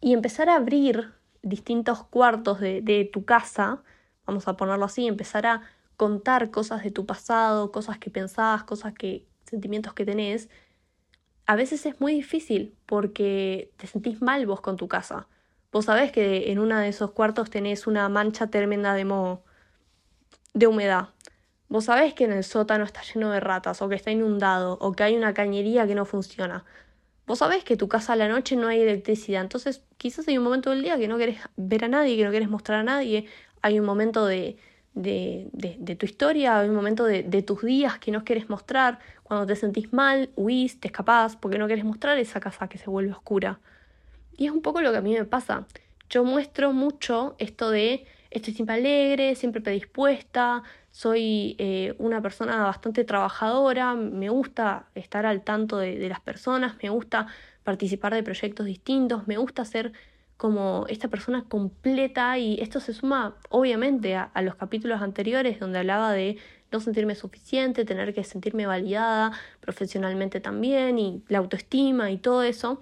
y empezar a abrir distintos cuartos de, tu casa, vamos a ponerlo así, empezar a contar cosas de tu pasado, cosas que pensabas, cosas que, sentimientos que tenés, a veces es muy difícil porque te sentís mal vos con tu casa. Vos sabés que en uno de esos cuartos tenés una mancha tremenda de moho, de humedad. Vos sabés que en el sótano está lleno de ratas, o que está inundado, o que hay una cañería que no funciona. Vos sabés que tu casa a la noche no hay electricidad, entonces quizás hay un momento del día que no querés ver a nadie, que no querés mostrar a nadie, hay un momento de, de, de, tu historia, hay un momento de, de, tus días que no querés mostrar, cuando te sentís mal, huís, te escapás, porque no querés mostrar esa casa que se vuelve oscura. Y es un poco lo que a mí me pasa. Yo muestro mucho esto de estoy siempre alegre, siempre predispuesta, soy eh, una persona bastante trabajadora, me gusta estar al tanto de, las personas, me gusta participar de proyectos distintos, me gusta ser como esta persona completa y esto se suma obviamente a, los capítulos anteriores donde hablaba de no sentirme suficiente, tener que sentirme validada profesionalmente también y la autoestima y todo eso.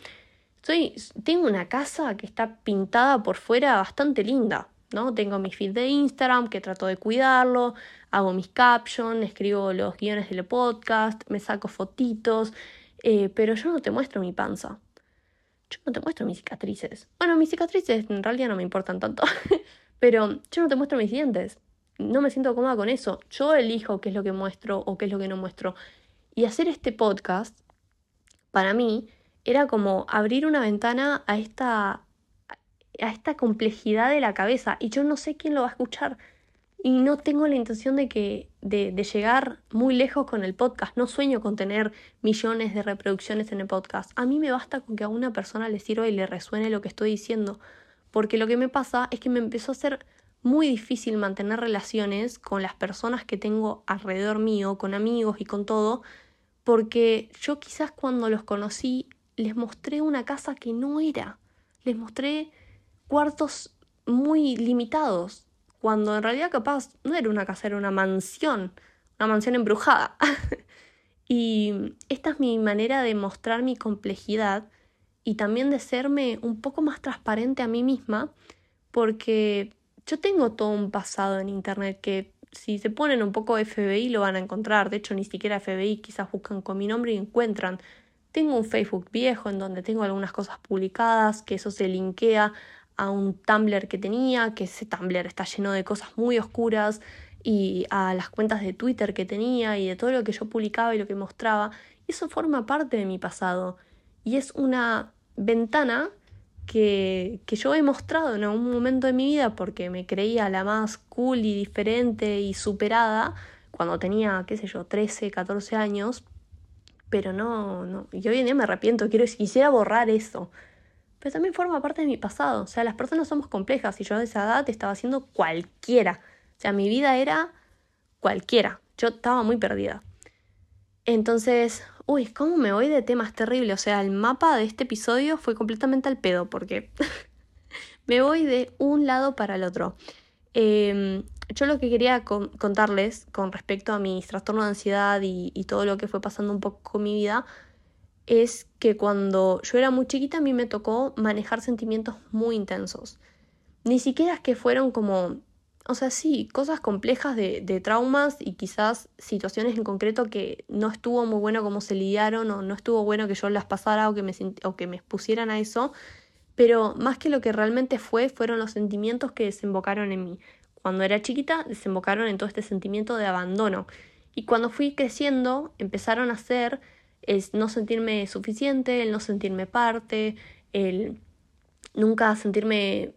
Soy, tengo una casa que está pintada por fuera bastante linda, ¿no? Tengo mi feed de Instagram que trato de cuidarlo, hago mis captions, escribo los guiones del podcast, me saco fotitos, eh, pero yo no te muestro mi panza. Yo no te muestro mis cicatrices. Bueno, mis cicatrices en realidad no me importan tanto, pero yo no te muestro mis dientes. No me siento cómoda con eso. Yo elijo qué es lo que muestro o qué es lo que no muestro. Y hacer este podcast, para mí, era como abrir una ventana a esta a esta complejidad de la cabeza y yo no sé quién lo va a escuchar y no tengo la intención de que de, de, llegar muy lejos con el podcast. No sueño con tener millones de reproducciones en el podcast. A mí me basta con que a una persona le sirva y le resuene lo que estoy diciendo, porque lo que me pasa es que me empezó a ser muy difícil mantener relaciones con las personas que tengo alrededor mío, con amigos y con todo, porque yo quizás cuando los conocí les mostré una casa que no era. Les mostré cuartos muy limitados, cuando en realidad capaz no era una casa, era una mansión, una mansión embrujada. y esta es mi manera de mostrar mi complejidad y también de serme un poco más transparente a mí misma, porque yo tengo todo un pasado en Internet que si se ponen un poco FBI lo van a encontrar, de hecho ni siquiera FBI quizás buscan con mi nombre y encuentran. Tengo un Facebook viejo en donde tengo algunas cosas publicadas, que eso se linkea a un Tumblr que tenía, que ese Tumblr está lleno de cosas muy oscuras, y a las cuentas de Twitter que tenía y de todo lo que yo publicaba y lo que mostraba. Eso forma parte de mi pasado y es una ventana que, que yo he mostrado en algún momento de mi vida porque me creía la más cool y diferente y superada cuando tenía, qué sé yo, 13, 14 años, pero no, no, y hoy en día me arrepiento, quiero, quisiera borrar eso, pero también forma parte de mi pasado, o sea, las personas somos complejas y yo a esa edad estaba haciendo cualquiera, o sea, mi vida era cualquiera, yo estaba muy perdida. Entonces, uy, ¿cómo me voy de temas terribles? O sea, el mapa de este episodio fue completamente al pedo porque me voy de un lado para el otro. Em, yo lo que quería contarles con respecto a mi trastorno de ansiedad y, todo lo que fue pasando un poco con mi vida es que cuando yo era muy chiquita a mí me tocó manejar sentimientos muy intensos. Ni siquiera es que fueron como o sea, sí, cosas complejas de, traumas y quizás situaciones en concreto que no estuvo muy bueno cómo se lidiaron o no estuvo bueno que yo las pasara o que me, o que me expusieran a eso, pero más que lo que realmente fue, fueron los sentimientos que desembocaron en mí. Cuando era chiquita, desembocaron en todo este sentimiento de abandono. Y cuando fui creciendo, empezaron a ser el no sentirme suficiente, el no sentirme parte, el nunca sentirme,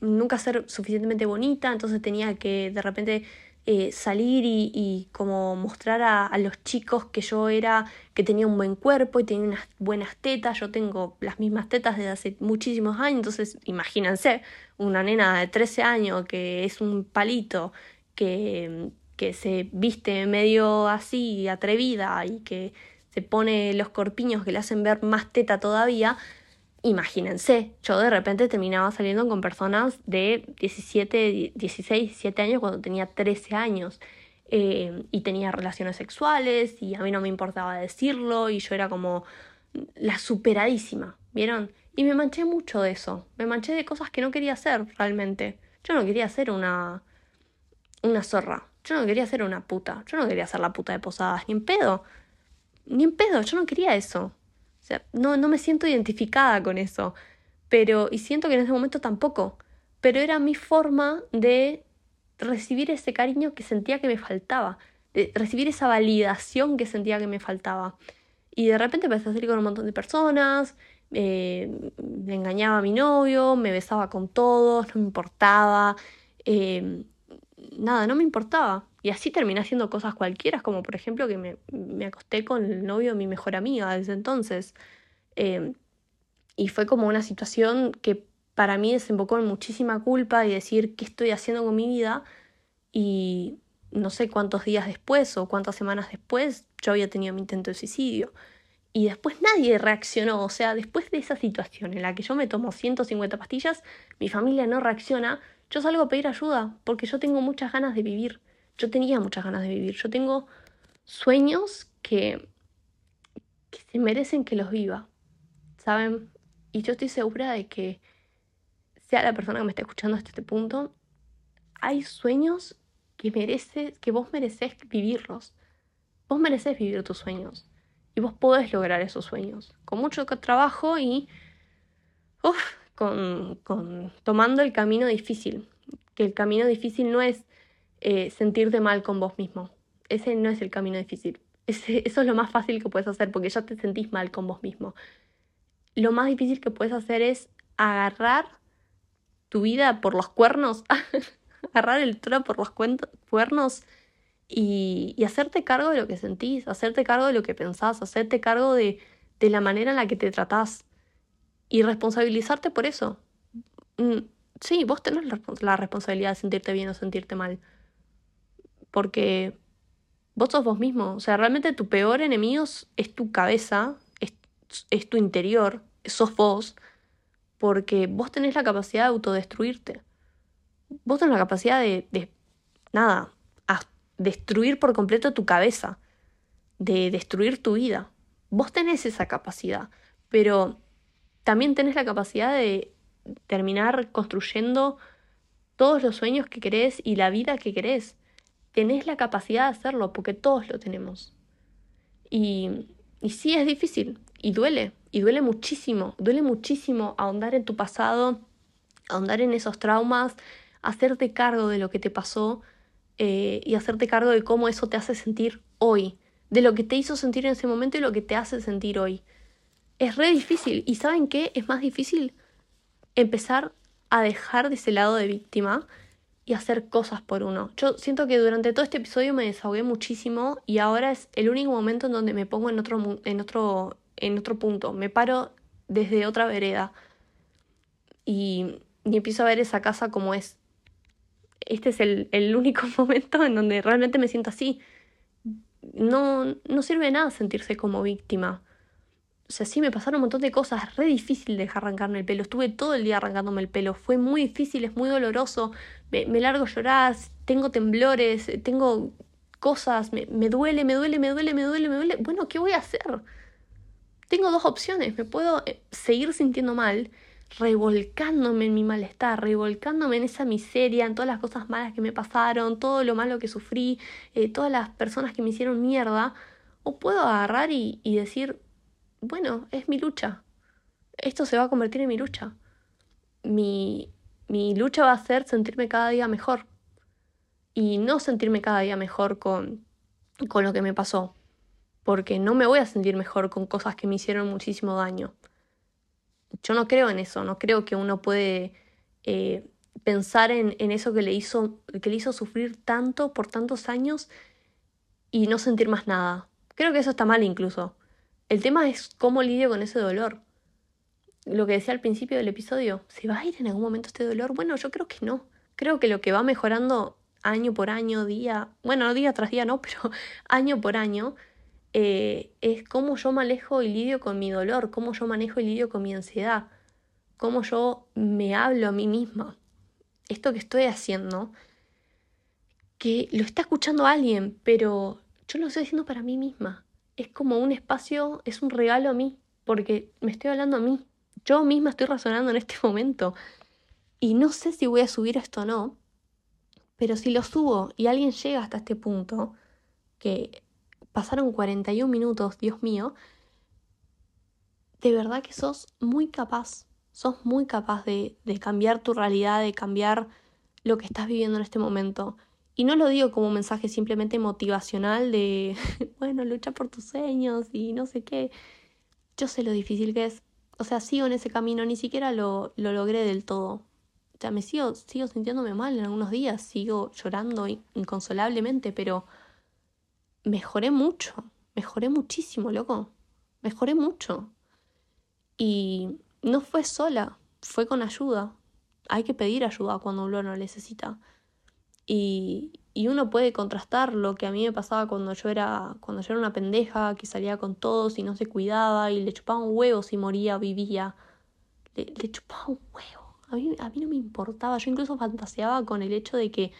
nunca ser suficientemente bonita, entonces tenía que de repente eh, salir y, como mostrar a, los chicos que yo era, que tenía un buen cuerpo y tenía unas buenas tetas, yo tengo las mismas tetas desde hace muchísimos años, entonces imagínense, una nena de 13 años que es un palito, que, que se viste medio así, atrevida y que se pone los corpiños que le hacen ver más teta todavía, imagínense, yo de repente terminaba saliendo con personas de 17, 16, 17 años cuando tenía 13 años. Eh, y tenía relaciones sexuales y a mí no me importaba decirlo y yo era como la superadísima, ¿vieron? Y me manché mucho de eso, me manché de cosas que no quería hacer realmente. Yo no quería ser una una zorra, yo no quería ser una puta, yo no quería ser la puta de posadas, ni en pedo, ni en pedo, yo no quería eso. O sea, no, no me siento identificada con eso. Pero, y siento que en ese momento tampoco. Pero era mi forma de recibir ese cariño que sentía que me faltaba. De recibir esa validación que sentía que me faltaba. Y de repente empecé a salir con un montón de personas, eh, me engañaba a mi novio, me besaba con todos, no me importaba. Eh, nada, no me importaba. Y así terminé haciendo cosas cualquiera, como por ejemplo que me, me acosté con el novio de mi mejor amiga desde entonces. Em, y fue como una situación que para mí desembocó en muchísima culpa y decir qué estoy haciendo con mi vida. Y no sé cuántos días después o cuántas semanas después yo había tenido mi intento de suicidio. Y después nadie reaccionó. O sea, después de esa situación en la que yo me tomo 150 pastillas, mi familia no reacciona. Yo salgo a pedir ayuda porque yo tengo muchas ganas de vivir yo tenía muchas ganas de vivir. Yo tengo sueños que, que se merecen que los viva, ¿saben? Y yo estoy segura de que sea la persona que me esté escuchando hasta este punto, hay sueños que mereces, que vos mereces vivirlos. Vos mereces vivir tus sueños. Y vos podés lograr esos sueños. Con mucho trabajo y con, con tomando el camino difícil. Que el camino difícil no es eh, sentirte mal con vos mismo. Ese no es el camino difícil. Ese, eso es lo más fácil que puedes hacer porque ya te sentís mal con vos mismo. Lo más difícil que puedes hacer es agarrar tu vida por los cuernos, agarrar el toro por los cuernos y, hacerte cargo de lo que sentís, hacerte cargo de lo que pensás, hacerte cargo de, de la manera en la que te tratás y responsabilizarte por eso. Mm, sí, vos tenés la responsabilidad de sentirte bien o sentirte mal porque vos sos vos mismo. O sea, realmente tu peor enemigo es tu cabeza, es, tu interior, sos vos, porque vos tenés la capacidad de autodestruirte. Vos tenés la capacidad de, de nada, a destruir por completo tu cabeza, de destruir tu vida. Vos tenés esa capacidad, pero también tenés la capacidad de terminar construyendo todos los sueños que querés y la vida que querés tenés la capacidad de hacerlo, porque todos lo tenemos. Y, y sí es difícil, y duele, y duele muchísimo, duele muchísimo ahondar en tu pasado, ahondar en esos traumas, hacerte cargo de lo que te pasó eh, y hacerte cargo de cómo eso te hace sentir hoy, de lo que te hizo sentir en ese momento y lo que te hace sentir hoy. Es re difícil. ¿Y saben qué? Es más difícil empezar a dejar de ese lado de víctima y hacer cosas por uno. Yo siento que durante todo este episodio me desahogué muchísimo y ahora es el único momento en donde me pongo en otro, en otro, en otro punto. Me paro desde otra vereda y, y empiezo a ver esa casa como es. Este es el, el único momento en donde realmente me siento así. No, no sirve de nada sentirse como víctima o sea, sí me pasaron un montón de cosas, re difícil dejar arrancarme el pelo, estuve todo el día arrancándome el pelo, fue muy difícil, es muy doloroso, me, largo a llorar, tengo temblores, tengo cosas, me, me, duele, me duele, me duele, me duele, me duele. Bueno, ¿qué voy a hacer? Tengo dos opciones, me puedo eh, seguir sintiendo mal, revolcándome en mi malestar, revolcándome en esa miseria, en todas las cosas malas que me pasaron, todo lo malo que sufrí, eh, todas las personas que me hicieron mierda, o puedo agarrar y, y decir, bueno, es mi lucha. Esto se va a convertir en mi lucha. Mi, mi lucha va a ser sentirme cada día mejor. Y no sentirme cada día mejor con, con lo que me pasó. Porque no me voy a sentir mejor con cosas que me hicieron muchísimo daño. Yo no creo en eso, no creo que uno puede eh, pensar en, en, eso que le, hizo, que le hizo sufrir tanto por tantos años y no sentir más nada. Creo que eso está mal incluso. El tema es cómo lidio con ese dolor. Lo que decía al principio del episodio, ¿se va a ir en algún momento este dolor? Bueno, yo creo que no. Creo que lo que va mejorando año por año, día, bueno, día tras día no, pero año por año, eh, es cómo yo manejo y lidio con mi dolor, cómo yo manejo y lidio con mi ansiedad, cómo yo me hablo a mí misma. Esto que estoy haciendo, que lo está escuchando alguien, pero yo lo estoy haciendo para mí misma es como un espacio, es un regalo a mí, porque me estoy hablando a mí. Yo misma estoy razonando en este momento. Y no sé si voy a subir esto o no, pero si lo subo y alguien llega hasta este punto, que pasaron 41 minutos, Dios mío, de verdad que sos muy capaz, sos muy capaz de, de cambiar tu realidad, de cambiar lo que estás viviendo en este momento. Y no lo digo como un mensaje simplemente motivacional de, bueno, lucha por tus sueños y no sé qué. Yo sé lo difícil que es. O sea, sigo en ese camino, ni siquiera lo, lo logré del todo. O sea, me sigo, sigo sintiéndome mal en algunos días, sigo llorando inconsolablemente, pero mejoré mucho, mejoré muchísimo, loco. Mejoré mucho. Y no fue sola, fue con ayuda. Hay que pedir ayuda cuando uno lo necesita. Y, y uno puede contrastar lo que a mí me pasaba cuando yo era cuando yo era una pendeja que salía con todos y no se cuidaba y le chupaba un huevo si moría o vivía. Le, le chupaba un huevo. A mí, a mí no me importaba. Yo incluso fantaseaba con el hecho de que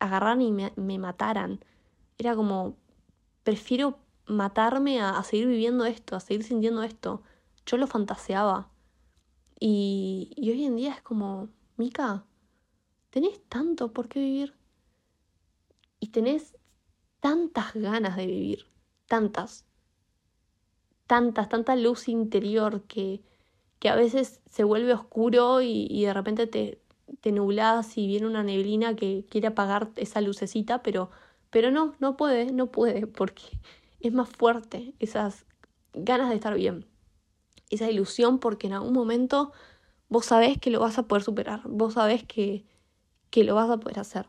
agarraran y me, me mataran. Era como prefiero matarme a, a, seguir viviendo esto a seguir sintiendo esto. Yo lo fantaseaba. Y, y hoy en día es como Mica tenés tanto por qué vivir y tenés tantas ganas de vivir, tantas, tantas, tanta luz interior que, que a veces se vuelve oscuro y, y de repente te, te nublas y viene una neblina que quiere apagar esa lucecita, pero, pero no, no puede, no puede, porque es más fuerte esas ganas de estar bien, esa ilusión porque en algún momento vos sabés que lo vas a poder superar, vos sabés que, que lo vas a poder hacer.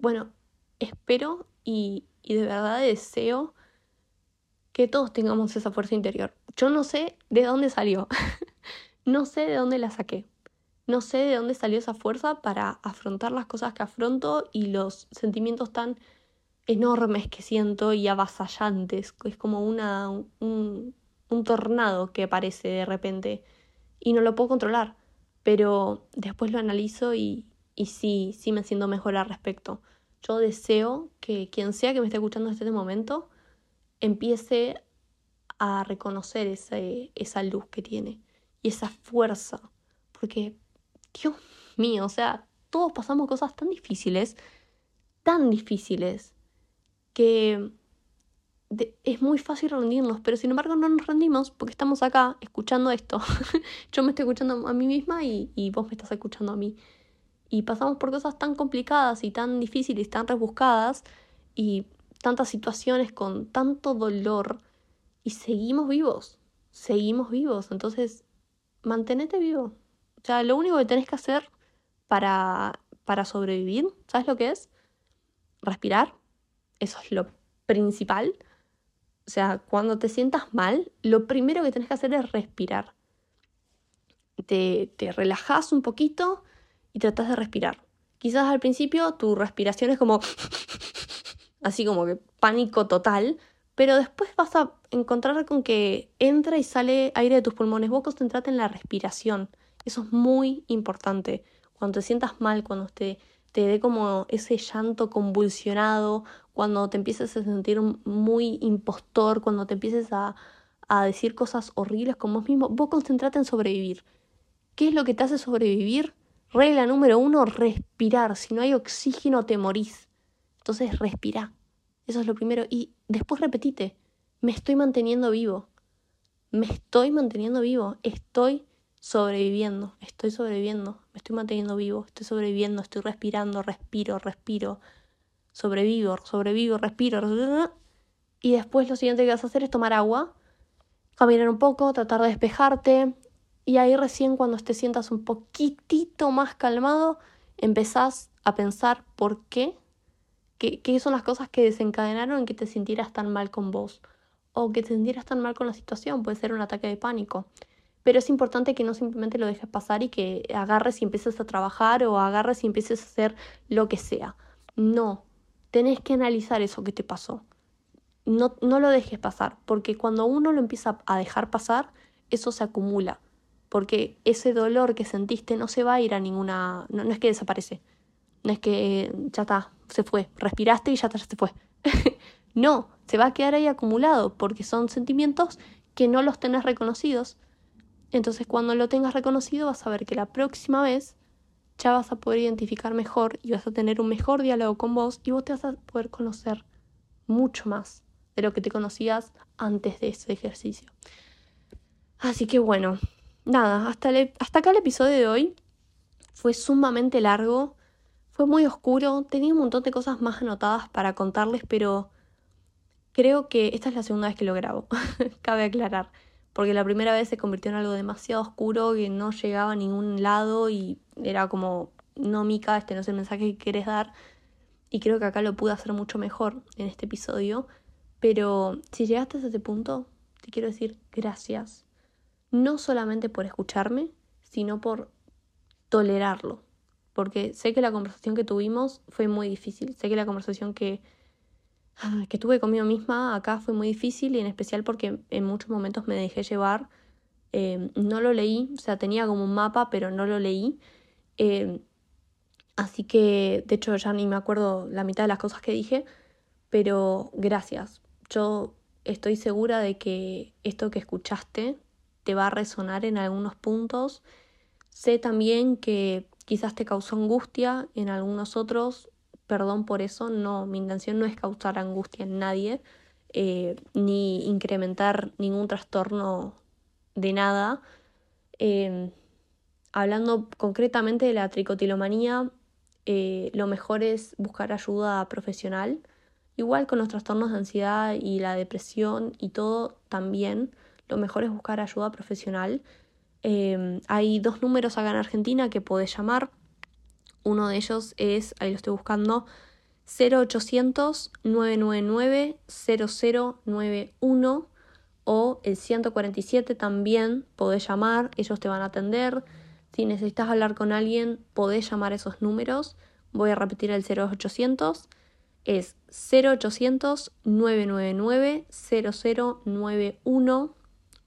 Bueno, espero y, de verdad deseo que todos tengamos esa fuerza interior. Yo no sé de dónde salió, no sé de dónde la saqué, no sé de dónde salió esa fuerza para afrontar las cosas que afronto y los sentimientos tan enormes que siento y avasallantes. Es como una, un, un tornado que aparece de repente y no lo puedo controlar, pero después lo analizo y, y sí, sí me siento mejor al respecto. Yo deseo que quien sea que me esté escuchando en este momento empiece a reconocer esa luz que tiene y esa fuerza. Porque, Dios mío, o sea, todos pasamos cosas tan difíciles, tan difíciles, que es muy fácil rendirnos, pero sin embargo no nos rendimos porque estamos acá escuchando esto. Yo me estoy escuchando a mí misma y, y vos me estás escuchando a mí y pasamos por cosas tan complicadas y tan difíciles, tan rebuscadas y tantas situaciones con tanto dolor y seguimos vivos, seguimos vivos. Entonces, mantenete vivo, O sea, lo único que tenés que hacer para, para sobrevivir, ¿sabes lo que es? Respirar. Eso es lo principal. O sea, cuando te sientas mal, lo primero que tenés que hacer es respirar. Te, te relajas un poquito y tratas de respirar. Quizás al principio tu respiración es como así como que pánico total, pero después vas a encontrar con que entra y sale aire de tus pulmones. Vos concentrate en la respiración. Eso es muy importante. Cuando te sientas mal, cuando te, te dé como ese llanto convulsionado, cuando te empieces a sentir muy impostor, cuando te empieces a, a decir cosas horribles con vos mismo, vos concentrate en sobrevivir. ¿Qué es lo que te hace sobrevivir? Regla número uno, respirar. Si no hay oxígeno, te morís. Entonces, respira. Eso es lo primero. Y después repetite, me estoy manteniendo vivo. Me estoy manteniendo vivo. Estoy sobreviviendo. Estoy sobreviviendo. Me estoy manteniendo vivo. Estoy sobreviviendo. Estoy respirando. Respiro, respiro. Sobrevivo, sobrevivo, respiro. Y después lo siguiente que vas a hacer es tomar agua, caminar un poco, tratar de despejarte. Y ahí recién cuando te sientas un poquitito más calmado, empezás a pensar por qué ¿Qué, son las cosas que desencadenaron en que te sintieras tan mal con vos? O que te sintieras tan mal con la situación, puede ser un ataque de pánico. Pero es importante que no simplemente lo dejes pasar y que agarres y empieces a trabajar o agarres y empieces a hacer lo que sea. No, tenés que analizar eso que te pasó. No, no lo dejes pasar, porque cuando uno lo empieza a dejar pasar, eso se acumula. Porque ese dolor que sentiste no se va a ir a ninguna... no es que desaparece, no es que ya está, se fue, respiraste y ya está, ya se fue. no, se va a quedar ahí acumulado porque son sentimientos que no los tenés reconocidos. Entonces cuando lo tengas reconocido vas a ver que la próxima vez ya vas a poder identificar mejor y vas a tener un mejor diálogo con vos y vos te vas a poder conocer mucho más de lo que te conocías antes de ese ejercicio. Así que bueno, nada, hasta, hasta acá el episodio de hoy fue sumamente largo. Fue muy oscuro, tenía un montón de cosas más anotadas para contarles, pero creo que esta es la segunda vez que lo grabo, cabe aclarar, porque la primera vez se convirtió en algo demasiado oscuro que no llegaba a ningún lado y era como, no Mica, este no es el mensaje que quieres dar, y creo que acá lo pude hacer mucho mejor en este episodio, pero si llegaste a este punto, te quiero decir gracias, no solamente por escucharme, sino por tolerarlo porque sé que la conversación que tuvimos fue muy difícil, sé que la conversación que, ah, que tuve conmigo misma acá fue muy difícil y en especial porque en muchos momentos me dejé llevar, em, no lo leí, o sea, tenía como un mapa, pero no lo leí. Em, así que, de hecho, ya ni me acuerdo la mitad de las cosas que dije, pero gracias. Yo estoy segura de que esto que escuchaste te va a resonar en algunos puntos. Sé también que quizás te causó angustia en algunos otros, perdón por eso, no, mi intención no es causar angustia en nadie, eh, ni incrementar ningún trastorno de nada. Em, hablando concretamente de la tricotilomanía, eh, lo mejor es buscar ayuda profesional. Igual con los trastornos de ansiedad y la depresión y todo también, lo mejor es buscar ayuda profesional. Em, hay dos números acá en Argentina que podés llamar. Uno de ellos es, ahí lo estoy buscando, 0800 999 0091 o el 147 también podés llamar, ellos te van a atender. Si necesitas hablar con alguien, podés llamar esos números. Voy a repetir el 0800. Es 0800 999 0091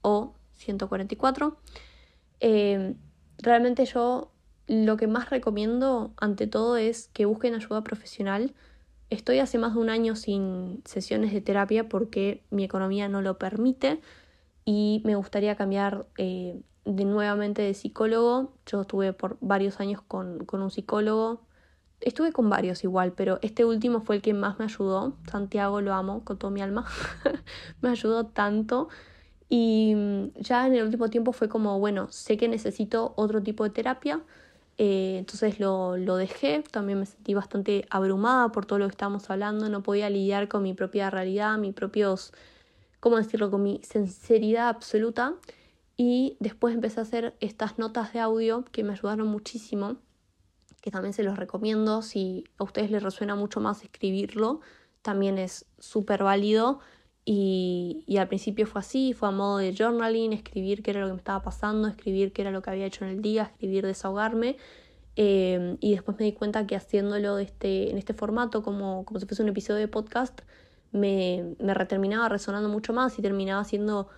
o 144. Eh, realmente yo lo que más recomiendo ante todo es que busquen ayuda profesional. Estoy hace más de un año sin sesiones de terapia porque mi economía no lo permite y me gustaría cambiar eh, de nuevamente de psicólogo. Yo estuve por varios años con, con un psicólogo. Estuve con varios igual, pero este último fue el que más me ayudó. Santiago lo amo con todo mi alma. me ayudó tanto. Y mm, ya en el último tiempo fue como, bueno, sé que necesito otro tipo de terapia, eh, entonces lo, lo, dejé, también me sentí bastante abrumada por todo lo que estábamos hablando, no podía lidiar con mi propia realidad, mis propios, ¿cómo decirlo?, con mi sinceridad absoluta. Y después empecé a hacer estas notas de audio que me ayudaron muchísimo, que también se los recomiendo. Si a ustedes les resuena mucho más escribirlo, también es súper válido. Y, al principio fue así, fue a modo de journaling, escribir qué era lo que me estaba pasando, escribir qué era lo que había hecho en el día, escribir desahogarme. Eh, y después me di cuenta que haciéndolo este, en este formato, como, como si fuese un episodio de podcast, me, me terminaba resonando mucho más y terminaba siendo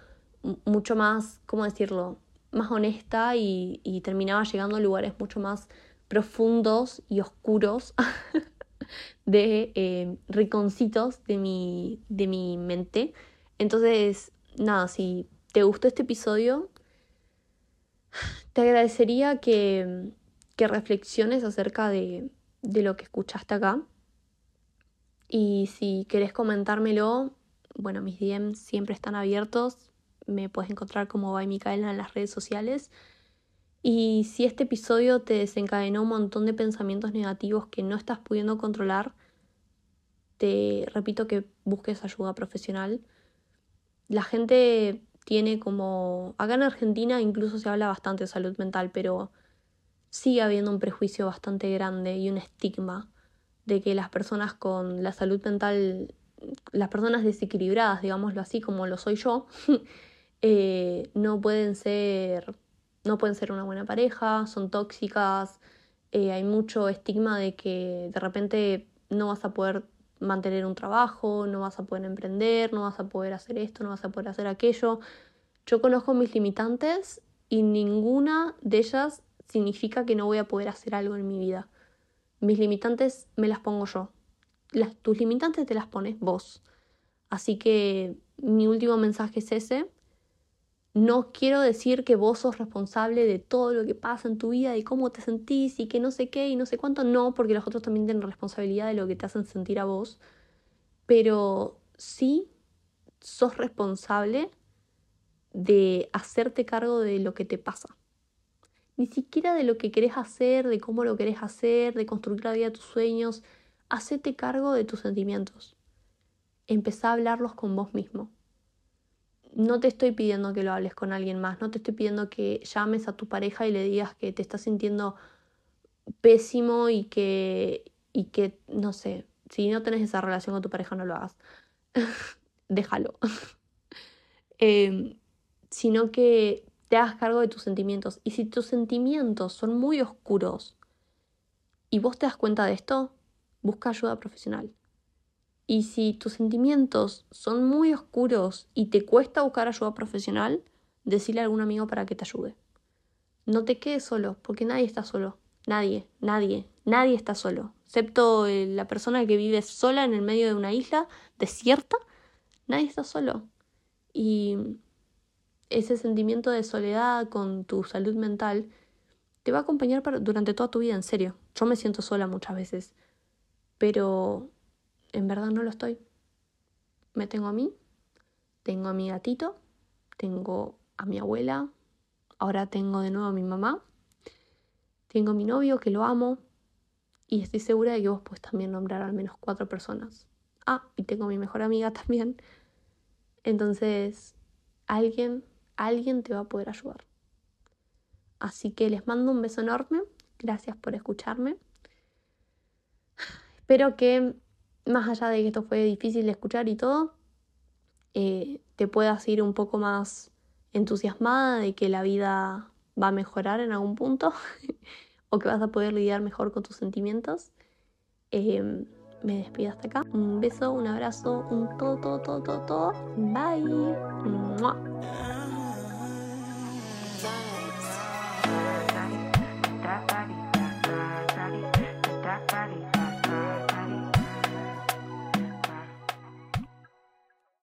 mucho más, ¿cómo decirlo?, más honesta y, y terminaba llegando a lugares mucho más profundos y oscuros de eh, de mi, de mi mente. Entonces, nada, si te gustó este episodio, te agradecería que, que reflexiones acerca de, de lo que escuchaste acá. Y si querés comentármelo, bueno, mis DMs siempre están abiertos me puedes encontrar como by Micaela en las redes sociales. Y si este episodio te desencadenó un montón de pensamientos negativos que no estás pudiendo controlar, te repito que busques ayuda profesional. La gente tiene como... Acá en Argentina incluso se habla bastante de salud mental, pero sigue habiendo un prejuicio bastante grande y un estigma de que las personas con la salud mental, las personas desequilibradas, digámoslo así, como lo soy yo, Eh, no pueden ser no pueden ser una buena pareja, son tóxicas, eh, hay mucho estigma de que de repente no vas a poder mantener un trabajo, no vas a poder emprender, no vas a poder hacer esto, no vas a poder hacer aquello. Yo conozco mis limitantes y ninguna de ellas significa que no voy a poder hacer algo en mi vida. Mis limitantes me las pongo yo. Las, tus limitantes te las pones vos. Así que mi último mensaje es ese. No quiero decir que vos sos responsable de todo lo que pasa en tu vida y cómo te sentís y que no sé qué y no sé cuánto. No, porque los otros también tienen responsabilidad de lo que te hacen sentir a vos. Pero sí sos responsable de hacerte cargo de lo que te pasa. Ni siquiera de lo que querés hacer, de cómo lo querés hacer, de construir la vida de tus sueños. Hacete cargo de tus sentimientos. Empezá a hablarlos con vos mismo no te estoy pidiendo que lo hables con alguien más, no te estoy pidiendo que llames a tu pareja y le digas que te estás sintiendo pésimo y que, y que, no sé, si no tenés esa relación con tu pareja no lo hagas, déjalo. Em, sino que te hagas cargo de tus sentimientos. Y si tus sentimientos son muy oscuros y vos te das cuenta de esto, busca ayuda profesional. Y si tus sentimientos son muy oscuros y te cuesta buscar ayuda profesional, decile a algún amigo para que te ayude. No te quedes solo, porque nadie está solo. Nadie, nadie, nadie está solo. Excepto eh, la persona que vive sola en el medio de una isla desierta, nadie está solo. Y ese sentimiento de soledad con tu salud mental te va a acompañar durante toda tu vida, en serio. Yo me siento sola muchas veces, pero en verdad no lo estoy. Me tengo a mí, tengo a mi gatito, tengo a mi abuela, ahora tengo de nuevo a mi mamá, tengo a mi novio que lo amo y estoy segura de que vos puedes también nombrar al menos cuatro personas. Ah, y tengo a mi mejor amiga también. Entonces, alguien, alguien te va a poder ayudar. Así que les mando un beso enorme. Gracias por escucharme. Espero que más allá de que esto fue difícil de escuchar y todo, eh, te puedas ir un poco más entusiasmada de que la vida va a mejorar en algún punto o que vas a poder lidiar mejor con tus sentimientos. Em, me despido hasta acá. Un beso, un abrazo, un todo, todo, todo, todo, todo. Bye.